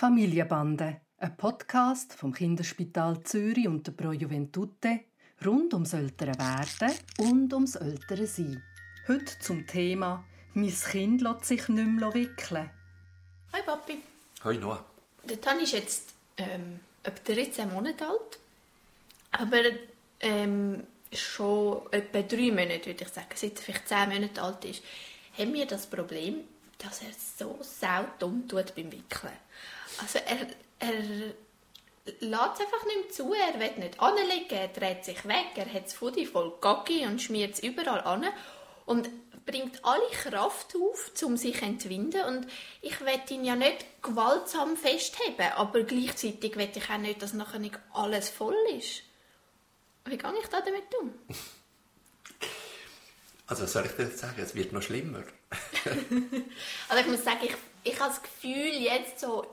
Familienbande, ein Podcast vom Kinderspital Zürich und der Pro Juventute rund ums ältere Werden und ums ältere Sein. Heute zum Thema «Mein Kind lässt sich nicht mehr wickeln». Hi Papi. Hi Noah. Der Tan ist jetzt ähm, etwa 13 Monate alt, aber ähm, schon etwa drei Monate, würde ich sagen, seit er vielleicht 10 Monate alt ist, haben wir das Problem, dass er so saudumm tut beim Wickeln. Also er, er lässt es einfach nicht mehr zu, er will nicht anlegen, er dreht sich weg, er hat das Fudi voll Gaggi und schmiert es überall an und bringt alle Kraft auf, um sich zu entwinden und ich will ihn ja nicht gewaltsam festheben, aber gleichzeitig will ich auch nicht, dass nachher nicht alles voll ist. Wie gehe ich da damit um? Also was soll ich dir jetzt sagen? Es wird noch schlimmer. also ich muss sagen, ich, ich habe das Gefühl, jetzt so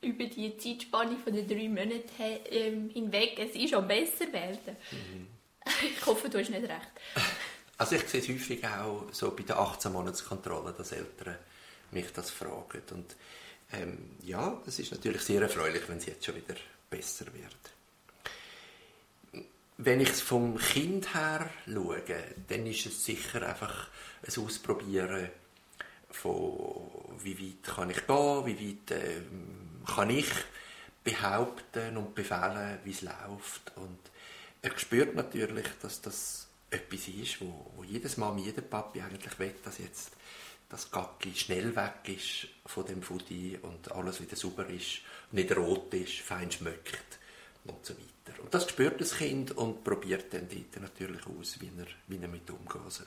über die Zeitspanne von den drei Monaten ähm, hinweg, es ist schon besser werden. Mhm. Ich hoffe, du hast nicht recht. Also ich sehe es häufig auch so bei der 18-Monats-Kontrolle, dass Eltern mich das fragen. Und ähm, ja, das ist natürlich sehr erfreulich, wenn es jetzt schon wieder besser wird wenn ich es vom Kind her schaue, dann ist es sicher einfach ein Ausprobieren von wie weit kann ich gehen, wie weit äh, kann ich behaupten und befehlen, wie es läuft. Und er spürt natürlich, dass das etwas ist, wo, wo jedes Mal jeder Papi eigentlich will, dass jetzt das Gacki schnell weg ist von dem Fudi und alles wieder sauber ist, nicht rot ist, fein schmeckt und so weiter. Und das spürt das Kind und probiert dann dort natürlich aus, wie er, wie er mit umgehen soll.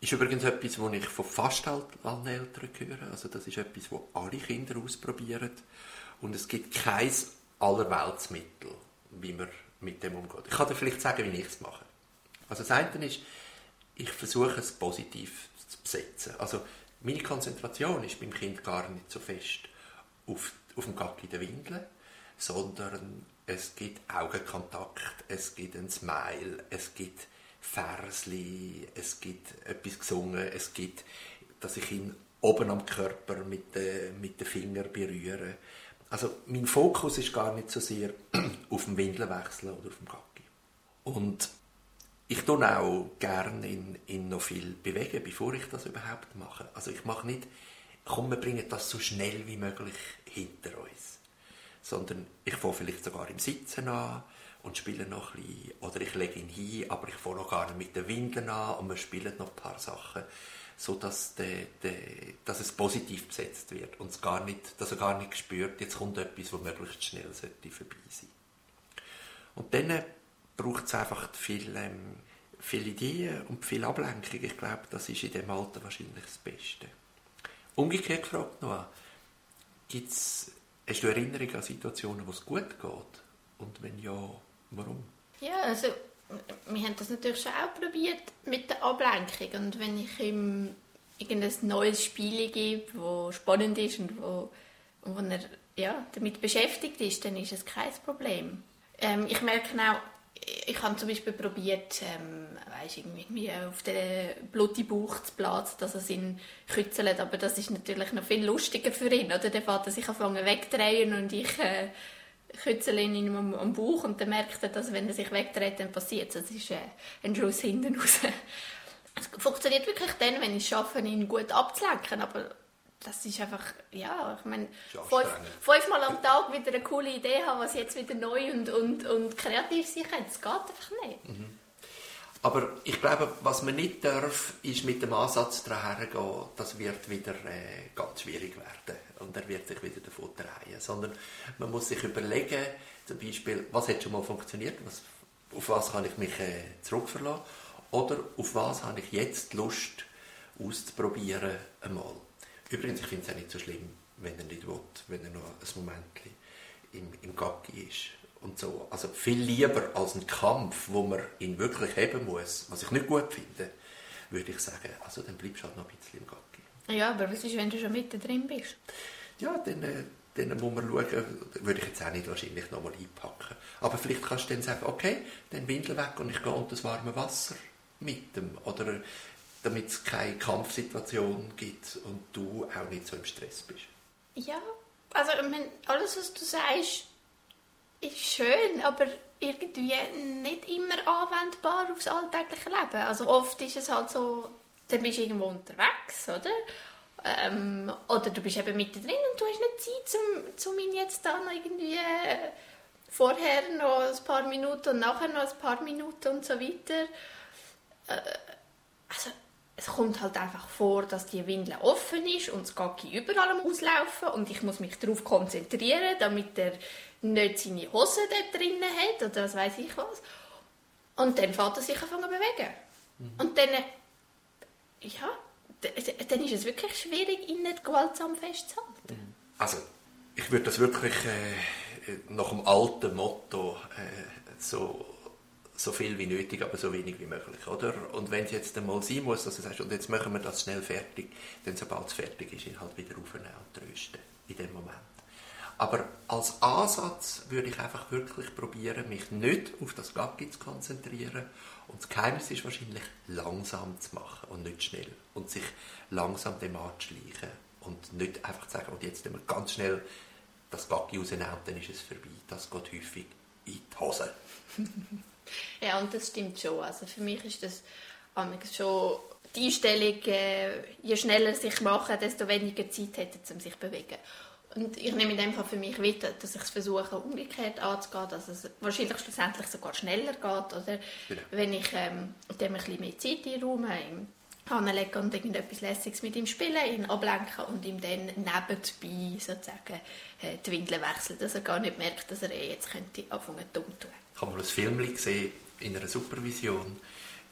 Ist übrigens etwas, was ich von fast allen Eltern höre. Also das ist etwas, was alle Kinder ausprobieren. Und es gibt kein Allerweltsmittel, wie man mit dem umgeht. Ich kann dir vielleicht sagen, wie ich es mache. Also das eine ist, ich versuche es positiv zu besetzen. Also meine Konzentration ist beim Kind gar nicht so fest auf, auf dem Gacki der Windeln, sondern es gibt Augenkontakt, es gibt ein Smile, es gibt Versli, es gibt etwas gesungen, es gibt, dass ich ihn oben am Körper mit den, mit den Fingern berühre. Also mein Fokus ist gar nicht so sehr auf dem Windelwechsel oder auf dem Gacki. Und ich tue auch gerne in, in noch viel bewegen, bevor ich das überhaupt mache. Also ich mache nicht, komm, wir bringen das so schnell wie möglich hinter uns sondern ich fange vielleicht sogar im Sitzen an und spiele noch ein bisschen, oder ich lege ihn hin, aber ich fange noch gar nicht mit den Windeln an und wir spielen noch ein paar Sachen, so dass, de, de, dass es positiv besetzt wird und es gar nicht, dass er gar nicht spürt, jetzt kommt etwas, was möglichst schnell vorbei sein. Und dann braucht es einfach viel, ähm, viele Ideen und viel Ablenkung. Ich glaube, das ist in dem Alter wahrscheinlich das Beste. Umgekehrt gefragt noch, gibt es Hast du Erinnerungen an Situationen, wo es gut geht? Und wenn ja, warum? Ja, also wir haben das natürlich schon auch probiert mit der Ablenkung. Und wenn ich ihm irgendein neues Spiel gebe, das spannend ist und wo, wo er ja, damit beschäftigt ist, dann ist es kein Problem. Ähm, ich merke auch, ich habe zum Beispiel probiert, ähm, weißt, irgendwie auf den blutigen Bauch zu platzen, dass er ihn kützelt, aber das ist natürlich noch viel lustiger für ihn, oder? Der Vater sich anfangen wegdrehen und ich äh, kützele ihn am, am Bauch und dann merkt er, dass wenn er sich wegdreht, dann passiert es. Das ist äh, ein Schuss hinten raus. Es funktioniert wirklich dann, wenn ich es schaffe, ihn gut abzulenken, aber das ist einfach, ja, ich meine, fünf, fünfmal am Tag wieder eine coole Idee haben, was jetzt wieder neu und, und, und kreativ sein kann. Das geht einfach nicht. Mhm. Aber ich glaube, was man nicht darf, ist mit dem Ansatz daran gehen, das wird wieder äh, ganz schwierig werden und er wird sich wieder davon drehen. Sondern man muss sich überlegen, zum Beispiel, was hat schon mal funktioniert, was, auf was kann ich mich äh, zurückverlassen oder auf was habe ich jetzt Lust auszuprobieren einmal. Übrigens, ich finde es auch nicht so schlimm, wenn er nicht will, wenn er noch ein Moment im, im Gacki ist. Und so. Also viel lieber als ein Kampf, wo man ihn wirklich haben muss, was ich nicht gut finde, würde ich sagen, also dann bleibst du halt noch ein bisschen im Gacki. Ja, aber was ist, wenn du schon mitten drin bist? Ja, dann, äh, dann muss man schauen, würde ich jetzt auch nicht wahrscheinlich nochmal einpacken. Aber vielleicht kannst du dann sagen, okay, dann Windel weg und ich gehe unter das warme Wasser mit dem. Oder damit es keine Kampfsituation gibt und du auch nicht so im Stress bist. Ja, Also, ich meine, alles, was du sagst, ist schön, aber irgendwie nicht immer anwendbar aufs alltägliche Leben. Also oft ist es halt so, dann bist du irgendwo unterwegs, oder? Ähm, oder du bist eben mittendrin und du hast nicht Zeit, um, um ihn jetzt da noch irgendwie äh, vorher noch ein paar Minuten und nachher noch ein paar Minuten und so weiter. Äh, also es kommt halt einfach vor, dass die Windel offen ist und das Gacki überall am Auslaufen und ich muss mich darauf konzentrieren, damit er nicht seine Hose dort drinnen hat oder was weiß ich was. Und dann fährt er sich anfangen zu bewegen. Mhm. Und dann, ja, dann ist es wirklich schwierig, ihn nicht gewaltsam festzuhalten. Mhm. Also, ich würde das wirklich äh, nach dem alten Motto äh, so so viel wie nötig, aber so wenig wie möglich, oder? Und wenn es jetzt einmal sein muss, dass du sagst, und jetzt machen wir das schnell fertig, dann sobald es fertig ist, ihn halt wieder aufnehmen und trösten in dem Moment. Aber als Ansatz würde ich einfach wirklich probieren, mich nicht auf das Gaggi zu konzentrieren. Und das Geheimnis ist wahrscheinlich, langsam zu machen und nicht schnell. Und sich langsam dem anzuschleichen. Und nicht einfach zu sagen, und jetzt nehmen wir ganz schnell das Gaggi rausnehmen, dann ist es vorbei. Das geht häufig in die Hose. Ja, und das stimmt schon. Also für mich ist das schon die Einstellung, äh, je schneller sich machen, desto weniger Zeit hätte um sich zu bewegen. Und ich nehme in dem Fall für mich mit, dass ich es versuche, umgekehrt anzugehen, dass es wahrscheinlich schlussendlich sogar schneller geht. Oder genau. wenn ich ähm, dem ein bisschen mehr Zeit einräume, ihm anlege und irgendetwas Lässiges mit ihm spielen, ihn ablenken und ihm dann nebenbei sozusagen äh, die Windeln wechseln, dass er gar nicht merkt, dass er eh jetzt könnte anfangen dumm zu tun. Ich habe mal ein Film gesehen in einer Supervision,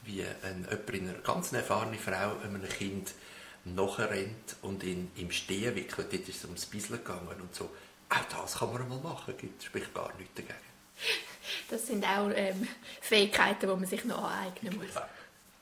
wie ein, jemand, eine ganz erfahrene Frau einem Kind nachrennt und ihn im Stehen wickelt. Dort ist es ums Bisseln gegangen und so. Auch das kann man mal machen, gibt spricht gar nichts dagegen. Das sind auch ähm, Fähigkeiten, die man sich noch aneignen muss. Ja.